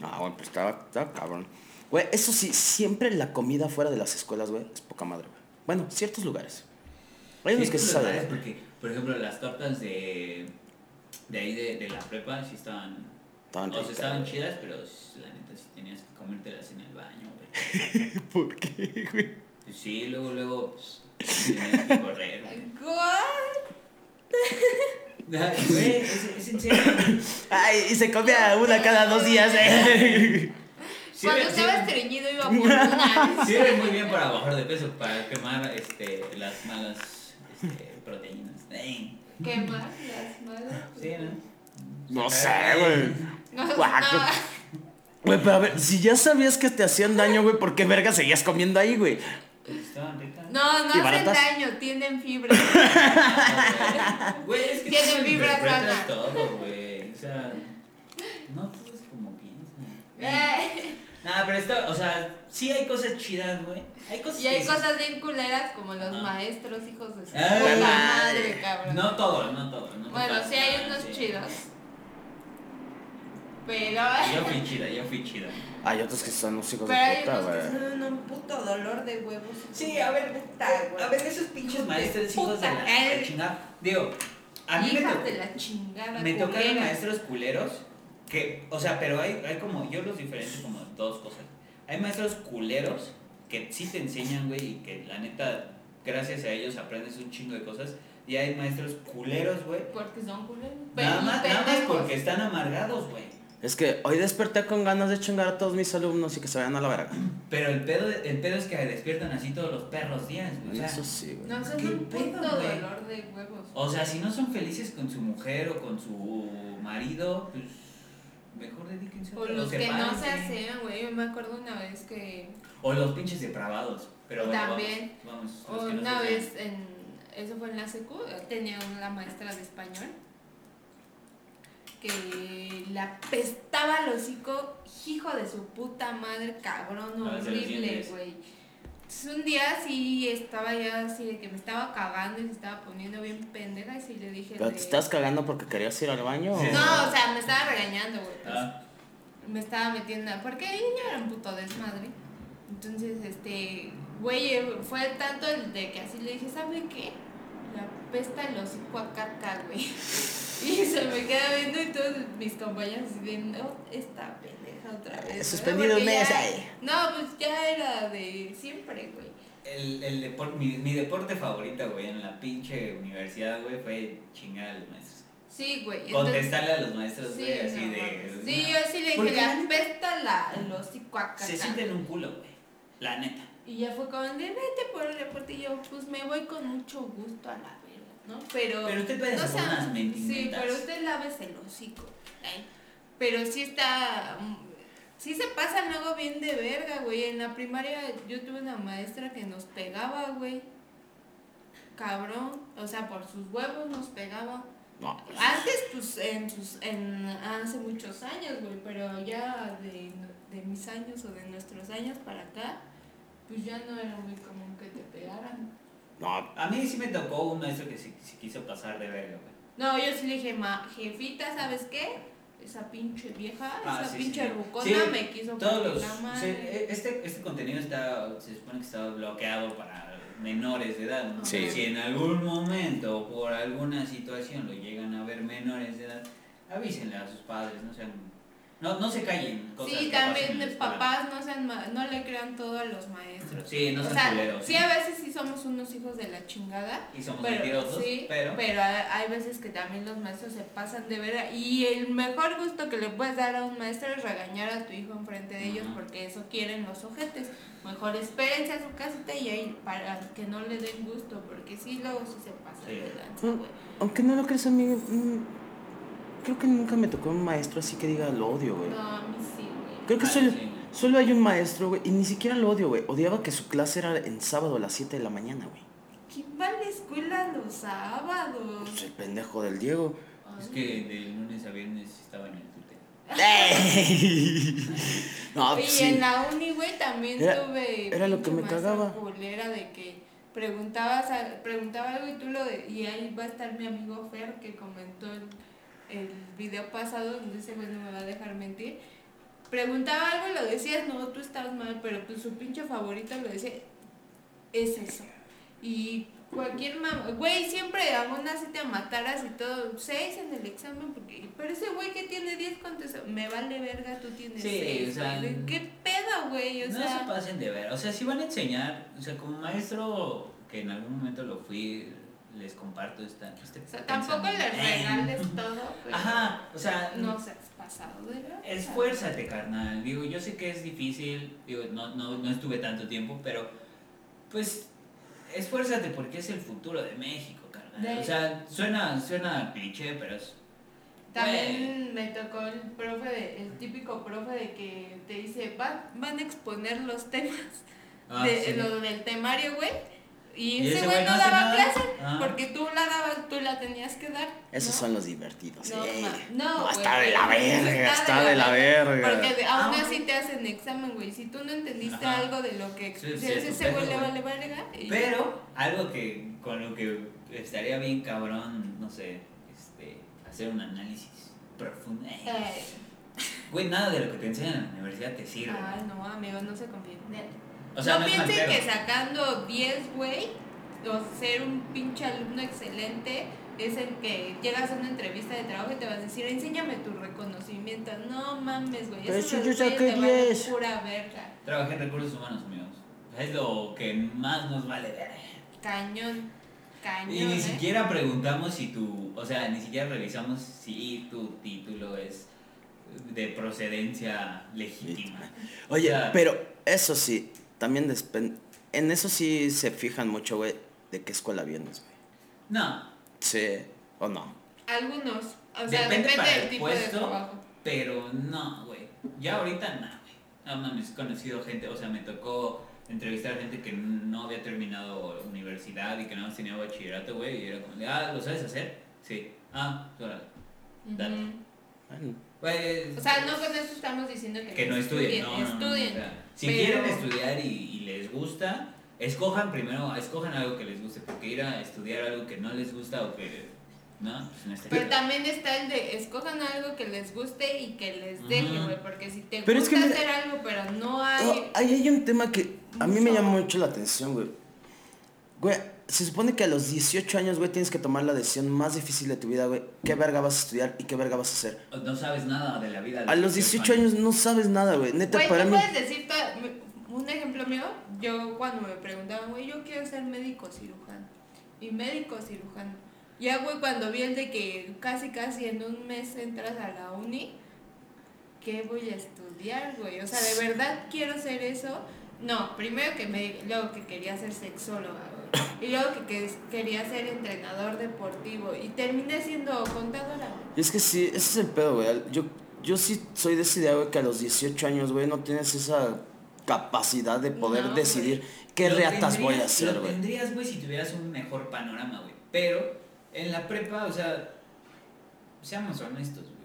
No, güey, pues estaba, estaba cabrón. Güey, eso sí, siempre la comida fuera de las escuelas, güey, es poca madre, güey. Bueno, ciertos lugares. Hay unos que se saben. Porque, por ejemplo, las tortas de, de ahí de, de la prepa sí estaban Estaban o sea, ricas, estaban chidas, pero la neta sí tenías que comértelas en el baño, güey. ¿Por qué, güey? Pues sí, luego, luego, pues, tenías que correr, güey. Ay, Güey, es, es en serio. Ay, y se comía una cada dos días, eh. Cuando Sirve- estaba sirve- estreñido iba por una. Sirve muy bien para bajar de peso, para quemar este, las malas este, proteínas. Ey, ¿Qué más? Las malas. Sí, ¿no? No sé, güey. No. Güey, pero a ver, si ya sabías que te hacían daño, güey, ¿por qué verga seguías comiendo ahí, güey? Estaban ricas. No, no ¿Y hacen baratas? daño, tienen fibra. Güey, es que Tiene tú vibra interpretas sana. todo, güey. O sea, no todo es como piensas. Eh, Nada, pero esto, o sea, sí hay cosas chidas, güey. Hay cosas Y hay que cosas bien culeras como los Ah. maestros, hijos de su Ah, puta madre. cabrón. No todo, no todo. No bueno, sí hay ah, unos sí. chidos. Pero. Yo fui chida, yo fui chida. Hay otros que son los hijos Pero de puta, que güey. son un puto dolor de huevos. Sí, a ver, Puta, güey. a ver, esos pinches maestros hijos de la chingada. Digo, a mí me, tocó- de la chingada. me tocaron maestros culeros que, o sea, pero hay, hay como, yo los diferencio como dos cosas. Hay maestros culeros que sí te enseñan, güey, y que la neta, gracias a ellos aprendes un chingo de cosas. Y hay maestros culeros, güey. Porque son culeros. Nada más, nada más porque están amargados, güey. Es que hoy desperté con ganas de chingar a todos mis alumnos y que se vayan a la verga. Pero el pedo, el pedo es que despiertan así todos los perros días, güey. O sea, Eso sí, güey. No, son ¿Qué un pedo, puto güey? dolor de huevos. O sea, si no son felices con su mujer o con su marido, pues mejor dedíquense a O los que no se asean, güey. Yo me acuerdo una vez que. O los pinches depravados. Pero bueno, También. Vamos, vamos, no Una vez en. Eso fue en la secu. Tenía una maestra de español. Que le apestaba el hocico. Hijo de su puta madre, cabrón, horrible, güey. Entonces un día sí estaba ya así de que me estaba cagando y se estaba poniendo bien pendeja y sí le dije. ¿Pero de- te estás cagando porque querías ir al baño? o-. No, o sea, me estaba regañando, güey. pues. Ah, me estaba metiendo, porque ella era un puto desmadre. Entonces, este, güey, fue tanto el de que así le dije, ¿sabe qué? La pesta el hocico a caca, güey. Y se me queda viendo y todos mis compañeros así de, no, esta pendeja otra vez. ¿no? Suspendido un mes, ay. No, pues ya era de siempre, güey. el, el depor- mi, mi deporte favorito, güey, en la pinche universidad, güey, fue chingar a los maestros. Sí, güey. entonces- Contestarle a los maestros, Sí, güey, así no, de. Sí, no. yo sí le dije, la la neta, pesta la, el hocico a caca. Se sienten un culo, güey. La neta. Y ya fue como de vete por el reporte y yo, pues me voy con mucho gusto a la verga, ¿no? Pero. Pero usted puede no hacer sea- unas Sí, pero usted lávese el hocico. ay. Pero sí está. mm, Sí se pasa luego bien de verga, güey. En la primaria yo tuve una maestra que nos pegaba, güey. Cabrón. O sea, por sus huevos nos pegaba. No. Antes, pues, en sus, en, hace muchos años, güey, pero ya de, de mis años o de nuestros años para acá, pues ya no era muy común que te pegaran. No, A mí sí me tocó un maestro que se, se quiso pasar de verga, güey. No, yo sí le dije, ma, jefita, ¿sabes qué? Esa pinche vieja, Ah, esa sí, pinche sí. rucona Sí, me quiso Todos los, la madre. este, este contenido está, se supone que está bloqueado para menores de edad, ¿no? Sí. Si en algún momento o por alguna situación lo llegan a ver menores de edad, avísenle a sus padres, no sean, no, no se callen. Cosas Sí, que pasan también en la de papás no sean ma- no le crean todo a los maestros. Sí, no o sean sea, culeros. sí a veces sí somos unos hijos de la chingada, Y somos pero mentirosos, sí, pero... hay hay veces que también los maestros se pasan de ver y el mejor gusto que le puedes dar a un maestro es regañar a tu hijo enfrente de ellos porque eso quieren los ojetes. Mejor espérense a su casita y ahí para que no le den gusto porque sí luego sí se pasa Sí. de lanza, güey. aunque no lo creas, amigo. mm, Creo que nunca me tocó un maestro así que diga lo odio, güey. No, a mí sí, güey. Creo que Ay, solo, solo hay un maestro, güey, y ni siquiera lo odio, güey. Odiaba que su clase era en sábado a las 7 de la mañana, güey. ¿Quién va a la escuela los sábados? Pues el pendejo del Diego. Es que de lunes a viernes estaba en el tute. no, pues y sí. en la uni, güey, también Era- tuve. era lo que me cagaba. culera de que preguntabas a- preguntaba algo y tú lo. de- y ahí va a estar mi amigo Fer que comentó el, el video pasado, donde ese güey no me va a dejar mentir. Preguntaba algo y lo decías, no, tú estabas mal, pero pues su pinche favorito lo decía, es eso. Y cualquier mamá, güey, siempre aún así te mataras y todo, seis en el examen, porque, pero ese güey que tiene 10 contestó, me vale verga, tú tienes Sí, seis, o sea, güey, ¿de ¿qué pedo, güey? O no sea, se pasen de ver. O sea, si van a enseñar, o sea, como maestro que en algún momento lo fui, les comparto esta. Este o sea, tampoco les regales todo, pero Ajá, o sea, no seas pasado de verdad. esfuérzate, carnal. Digo, yo sé que es difícil, digo, no, no, no estuve tanto tiempo, pero pues esfuérzate porque es el futuro de México, carnal. De- O sea, suena, suena cliché, pero es. También me tocó el profe, de- el típico profe de que te dice, "Va- van a exponer los temas Ah, de sí. lo del temario, güey. Y, Y ese güey no no daba nada. clase Ah. porque tú la dabas, tú la tenías que dar. Esos ¿no? son los divertidos. No, eh. no, güey, está de la verga, está de la verga. Porque de- aún Ah. así te hacen examen, güey. Si tú no entendiste Ajá. algo de lo que Sí, ese güey le vale verga. y- Pero algo que con lo que estaría bien cabrón, no sé, este, hacer un análisis profundo. Eh, Güey, nada de lo que te enseñan en la universidad te sirve. ay, no, amigo, no se confíen en él. O sea, no, piensen que sacando 10, güey, o ser un pinche alumno excelente, es el que llegas a una entrevista de trabajo y te vas a decir, enséñame tu reconocimiento. No mames, güey. Si yo saqué te valen 10. pura verga. Trabajé en recursos humanos, amigos. Es lo que más nos vale ver. Cañón. Cañón. Y ni ¿eh? siquiera preguntamos si tu, o sea, ni siquiera revisamos si tu título es de procedencia legítima. Oye, O sea, pero eso sí, también despen- en eso sí se fijan mucho, güey, de qué escuela vienes, güey. No, Sí, o no. Algunos. O sea, depende, depende, para del el tipo de puesto, trabajo. pero no, güey. Ya ahorita no, güey. No mames, he conocido gente, o sea, me tocó entrevistar a gente que no había terminado universidad y que nada más tenía bachillerato, güey, y era como, de, ah, ¿lo sabes hacer? Sí. Ah, órale. Dale. Ujú. Bueno, Pues, O sea, no con eso estamos diciendo que, que no estudien, no, no, no, estudien. o sea, si pero- quieren estudiar y, y les gusta, escojan primero, escojan algo que les guste, porque ir a estudiar algo que no les gusta o que, no, pues no está Pero también está el de escojan algo que les guste y que les deje, güey. Porque si te Pero es gusta que hacer algo, pero no hay. Oh, ahí hay un tema que a mí me llama mucho la atención, güey. Güey, se supone que a los 18 años, güey, tienes que tomar la decisión más difícil de tu vida, güey. ¿Qué verga vas a estudiar y qué verga vas a hacer? No sabes nada de la vida. A los 18 años no sabes nada, güey. Neta, Güey, para ¿tú mí... puedes decir un ejemplo mío? Yo cuando me preguntaban, güey, yo quiero ser médico cirujano. Y médico cirujano. Ya, güey, cuando vi el de que casi, casi en un mes entras a la uni, ¿qué voy a estudiar, güey? O sea, ¿de verdad quiero ser eso? No, primero que me, luego que quería ser sexóloga, güey. Y luego que, que quería ser entrenador deportivo. Y terminé siendo contadora. Y es que sí, ese es el pedo, güey. Yo, yo sí soy de esa idea, güey, que a los 18 años, güey, no tienes esa capacidad de poder No, decidir qué Lo reatas voy a hacer, güey. tendrías, güey, si tuvieras un mejor panorama, güey. Pero en la prepa, o sea, seamos honestos, güey.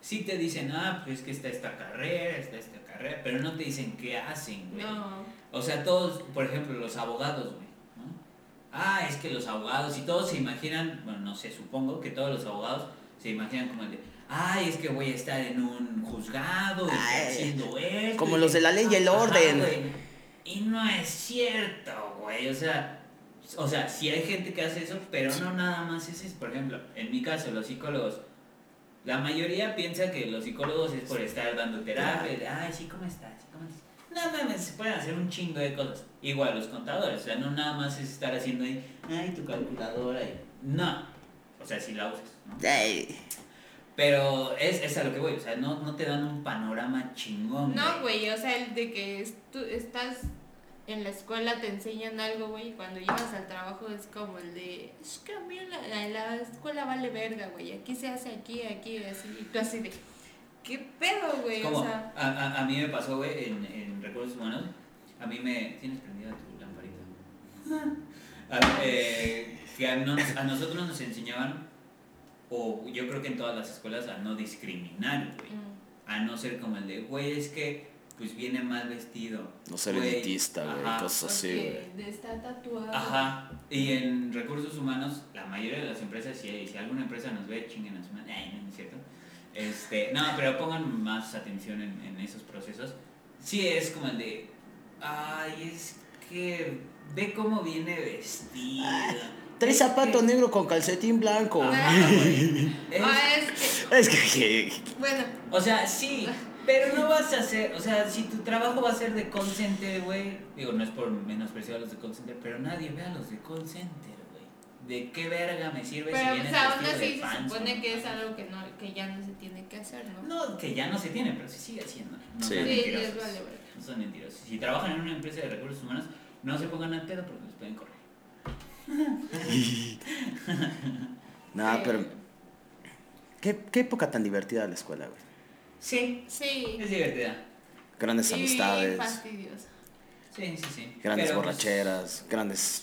Sí te dicen, ah, pues es que está esta carrera, está esta carrera, pero no te dicen qué hacen, güey. No. O sea, todos, por ejemplo, los abogados, güey. Ah, es que los abogados, y todos se imaginan, bueno, no sé, supongo que todos los abogados se imaginan como el de, ay, es que voy a estar en un juzgado y Ay, haciendo esto. como los de la ley y el orden. Y no es cierto, güey. O sea, o sea, sí hay gente que hace eso, pero no nada más es eso. Por ejemplo, en mi caso, los psicólogos, la mayoría piensa que los psicólogos es por estar dando terapia, ay, sí, ¿cómo estás? No mames, se pueden hacer un chingo de cosas. Igual los contadores, o sea, no nada más es estar haciendo ahí, ay, tu calculadora. y- No, o sea, si la usas, ¿no? Pero es, es a lo que voy, o sea, no, no te dan un panorama chingón. No, güey, o sea, el de que es- tú estás en la escuela te enseñan algo, güey, y cuando llegas al trabajo es como el de, es que a mí la, la, la escuela vale verga, güey, aquí se hace aquí, aquí, así, y tú así de, ¿qué pedo, güey? Como O sea, a, a, a mí me pasó, güey, en, en recursos humanos, a mí me... ¿Tienes prendida tu lamparita? A, eh, que a, nos- a nosotros nos enseñaban, o yo creo que en todas las escuelas, a no discriminar, güey. mm, A no ser como el de, güey, es que pues viene mal vestido. no ser Güey, elitista, güey, ajá. cosas así, güey. está tatuado. Ajá. Y en recursos humanos, la mayoría de las empresas, si, si alguna empresa nos ve, chinguen a su madre. Ay, no, no es cierto. Este, no, pero pongan más atención en, en esos procesos. Sí es como el de, ay, es que ve cómo viene vestida. Trae Es zapato que- negro con calcetín blanco. Ajá, güey. Es- Ah, es que, Es que... bueno, O sea, sí, pero no vas a hacer, o sea, si tu trabajo va a ser de call center, güey, digo, no es por menospreciar a los de call center, pero nadie ve a los de güey. ¿De qué verga me sirve si pero vienes pues aún vestido así de se supone no? que es algo que, no, que ya no se tiene que hacer, ¿no? No, que ya no se tiene, pero se sigue haciendo. No Sí. Sí, mentirosos. les vale verga. No son mentirosos. Si trabajan en una empresa de recursos humanos, no se pongan al pedo porque los pueden correr. Sí. pero... ¿Qué, qué época tan divertida la escuela, güey. Sí, Sí. es divertida. Grandes Y amistades, fastidiosa. Sí, sí, sí. grandes Pero, pues, borracheras, grandes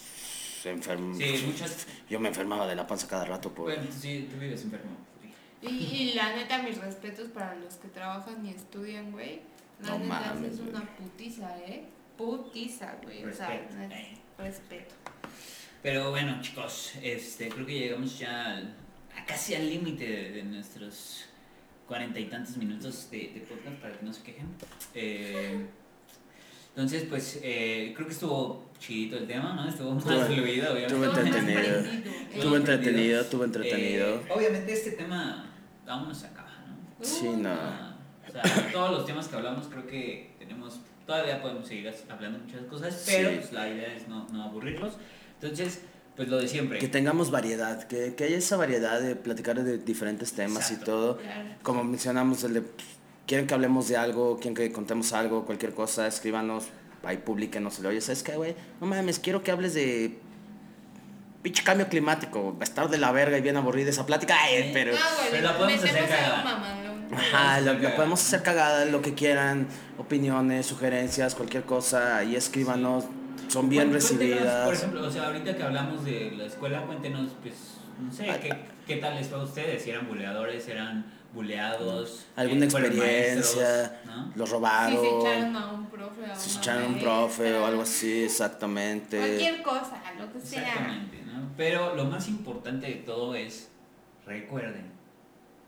enfermos. Sí, muchas. Yo me enfermaba de la panza cada rato por... Bueno, sí, tú vives enfermo. Y, y la neta, mis respetos para los que trabajan y estudian, güey. La No neta, mames, es una putiza, ¿eh? Putiza, güey. O sea, Eh. respeto. Pero bueno, chicos, este, creo que llegamos ya al- a casi al límite de, de nuestros cuarenta y tantos minutos de, de podcast para que no se quejen. Eh, entonces, pues, eh, creo que estuvo chidito el tema, ¿no? Estuvo más Estuvo- fluido, obviamente. estuvo Todo entretenido. prendido, ¿eh? Estuvo entretenido, estuvo entretenido. Eh, obviamente este tema aún no se acaba, ¿no? Sí, no. Ah, O sea, todos los temas que hablamos creo que tenemos, todavía podemos seguir hablando muchas cosas, pero Sí. pues, la idea es no, no aburrirlos. Entonces, pues lo de siempre. Que tengamos variedad, que, que haya esa variedad de platicar de diferentes temas y Exacto. todo. Claro. Como mencionamos, el de, quieren que hablemos de algo, quieren que contemos algo, cualquier cosa, escríbanos, ahí publíquenos. Oye, ¿sabes qué, güey? No mames, quiero que hables de pinche cambio climático. Va a estar de la verga y bien aburrida esa plática. Ay, pero... No, güey, Pero la podemos hacer cagada. Ajá, lo, podemos hacer cagada, lo que quieran, opiniones, sugerencias, cualquier cosa, ahí escríbanos, son bien Bueno, recibidas. Por ejemplo, o sea, ahorita que hablamos de la escuela, cuéntenos, pues, no sé, ¿qué, qué tal les fue a ustedes? Si eran buleadores, eran buleados. Alguna eh, experiencia, maestros, ¿no? los Si robaron, se echaron a un profe, a si se echaron a un profe o algo así, exactamente. Cualquier cosa, lo que sea. Exactamente, ¿no? Pero lo más importante de todo es, recuerden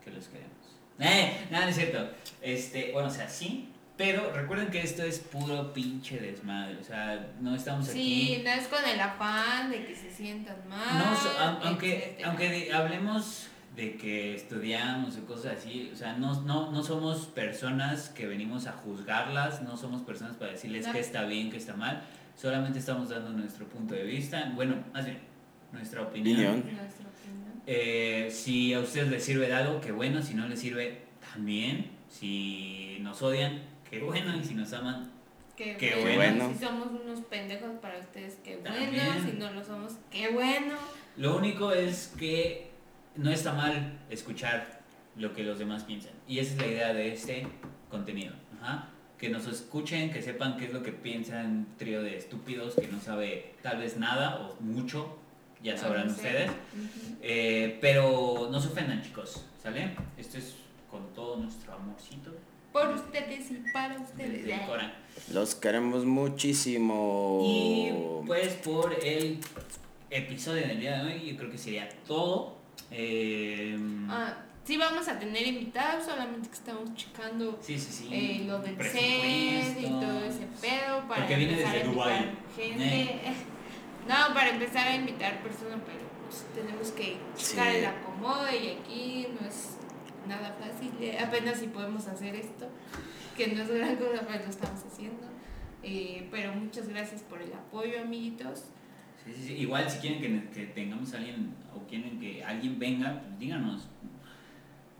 que los queremos. Eh, nada, no es cierto. Este, bueno, o sea, sí, pero recuerden que esto es puro pinche desmadre. O sea, no estamos aquí. Sí, no es con el afán de que se sientan mal. No, aunque, etcétera. aunque hablemos de que estudiamos o cosas así, o sea, no, no, no somos personas que venimos a juzgarlas, no somos personas para decirles No. que está bien, que está mal, solamente estamos dando nuestro punto de vista, bueno, más bien, nuestra opinión. Opinión. Nuestra opinión. Eh, si a ustedes les sirve de algo, qué bueno, si no les sirve, también, si nos odian, qué bueno, y si nos aman, Qué, Qué bueno. Si somos unos pendejos para ustedes, qué bueno. Si no lo somos, qué bueno. Lo único es que no está mal escuchar lo que los demás piensan. Y esa es la idea de este contenido. Ajá. Que nos escuchen, que sepan qué es lo que piensan un trío de estúpidos que no sabe tal vez nada o mucho. ya sabrán No sé. ustedes. Eh, pero no se ofendan, chicos, ¿sale? Esto es con todo nuestro amorcito Por ustedes y para ustedes. Los queremos muchísimo. Y pues por el episodio del día de hoy, yo creo que sería todo. Eh, Ah, sí vamos a tener invitados, solamente que estamos checando sí, sí, sí. eh, lo del Presupuesto. y todo ese pedo para Porque viene empezar desde a invitar Dubái. gente. No, para empezar a invitar personas, pero pues, tenemos que Sí. el acomodo y aquí no es nada fácil. eh, Apenas si podemos hacer esto, que no es gran cosa, pero lo estamos haciendo. Eh, pero muchas gracias por el apoyo, amiguitos. Sí, sí, sí. Igual si quieren que, que tengamos a alguien o quieren que alguien venga, pues díganos.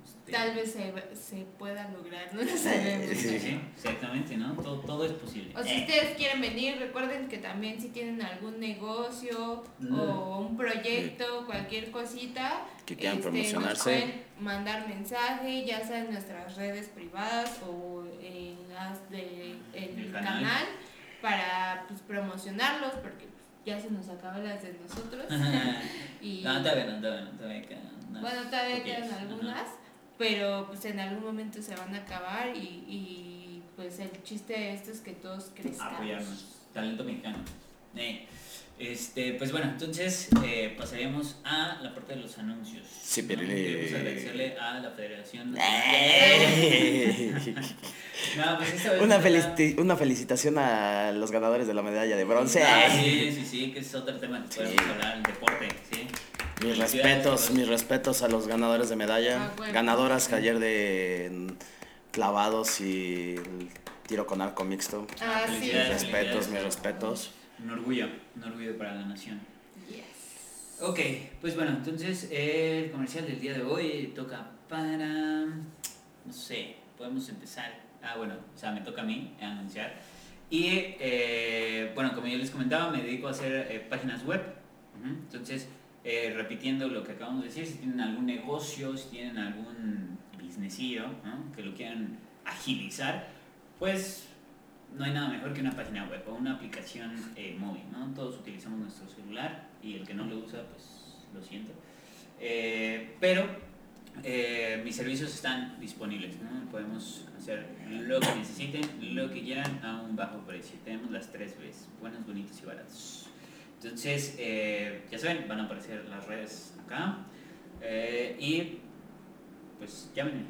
Este, Tal vez se, se pueda lograr, no lo sabemos. Sí, sí, exactamente, ¿no? Todo, todo es posible. O si Eh, ustedes quieren venir, recuerden que también si tienen algún negocio Mm. o un proyecto, cualquier cosita, Que quieran este, promocionarse. nos pueden mandar mensaje, ya sea en nuestras redes privadas o en las del El canal. canal. para pues, promocionarlos, porque ya se nos acaban las de nosotros. y no, todavía no, todavía no, todavía quedan bueno, todavía quedan Ajá. algunas, pero pues en algún momento se van a acabar y, y pues el chiste de esto es que todos crezcamos. apoyarnos. Talento mexicano. Eh, este, pues bueno, entonces eh, pasaríamos a la parte de los anuncios. Sí, ¿no? pero- Queremos agradecerle a la Federación. Eh. No, pues esta vez una, felici- una felicitación a los ganadores de la medalla de bronce. Ah, sí, sí, sí, que es otro tema que podemos Sí. hablar, el deporte, sí. Mis respetos, mis respetos a los ganadores de medalla. Ah, bueno. Ganadoras que ayer de mm, clavados y el tiro con arco mixto. Ah, sí. Mis respetos, mis respetos. Un orgullo, un orgullo para la nación. Yes. Ok, pues bueno, entonces el comercial del día de hoy toca para. No sé, podemos empezar. Ah, bueno, o sea, me toca a mí anunciar. Y eh, bueno, como yo les comentaba, me dedico a hacer eh, páginas web. Entonces, eh, repitiendo lo que acabamos de decir, si tienen algún negocio, si tienen algún businessillo ¿no? que lo quieran agilizar, pues no hay nada mejor que una página web o una aplicación eh, móvil, ¿no? Todos utilizamos nuestro celular y el que no lo usa, pues lo siento. Eh, pero eh, mis servicios están disponibles, ¿no? Podemos hacer lo que necesiten, lo que quieran a un bajo precio. Tenemos las tres Bs, buenos, bonitos y baratos. Entonces, ya saben, van a aparecer las redes acá. Y pues llámenme.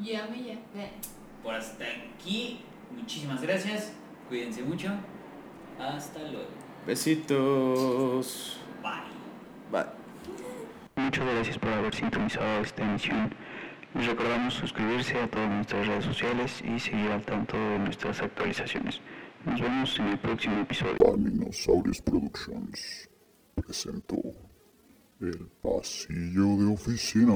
Llame ya. Por hasta aquí, muchísimas gracias. Cuídense mucho. Hasta luego. Besitos. Bye. Bye. Muchas gracias por haber sintonizado esta emisión. Les recordamos suscribirse a todas nuestras redes sociales y seguir al tanto de nuestras actualizaciones. Nos vemos en el próximo episodio. Paninosaurios Productions presentó El Pasillo de Oficina.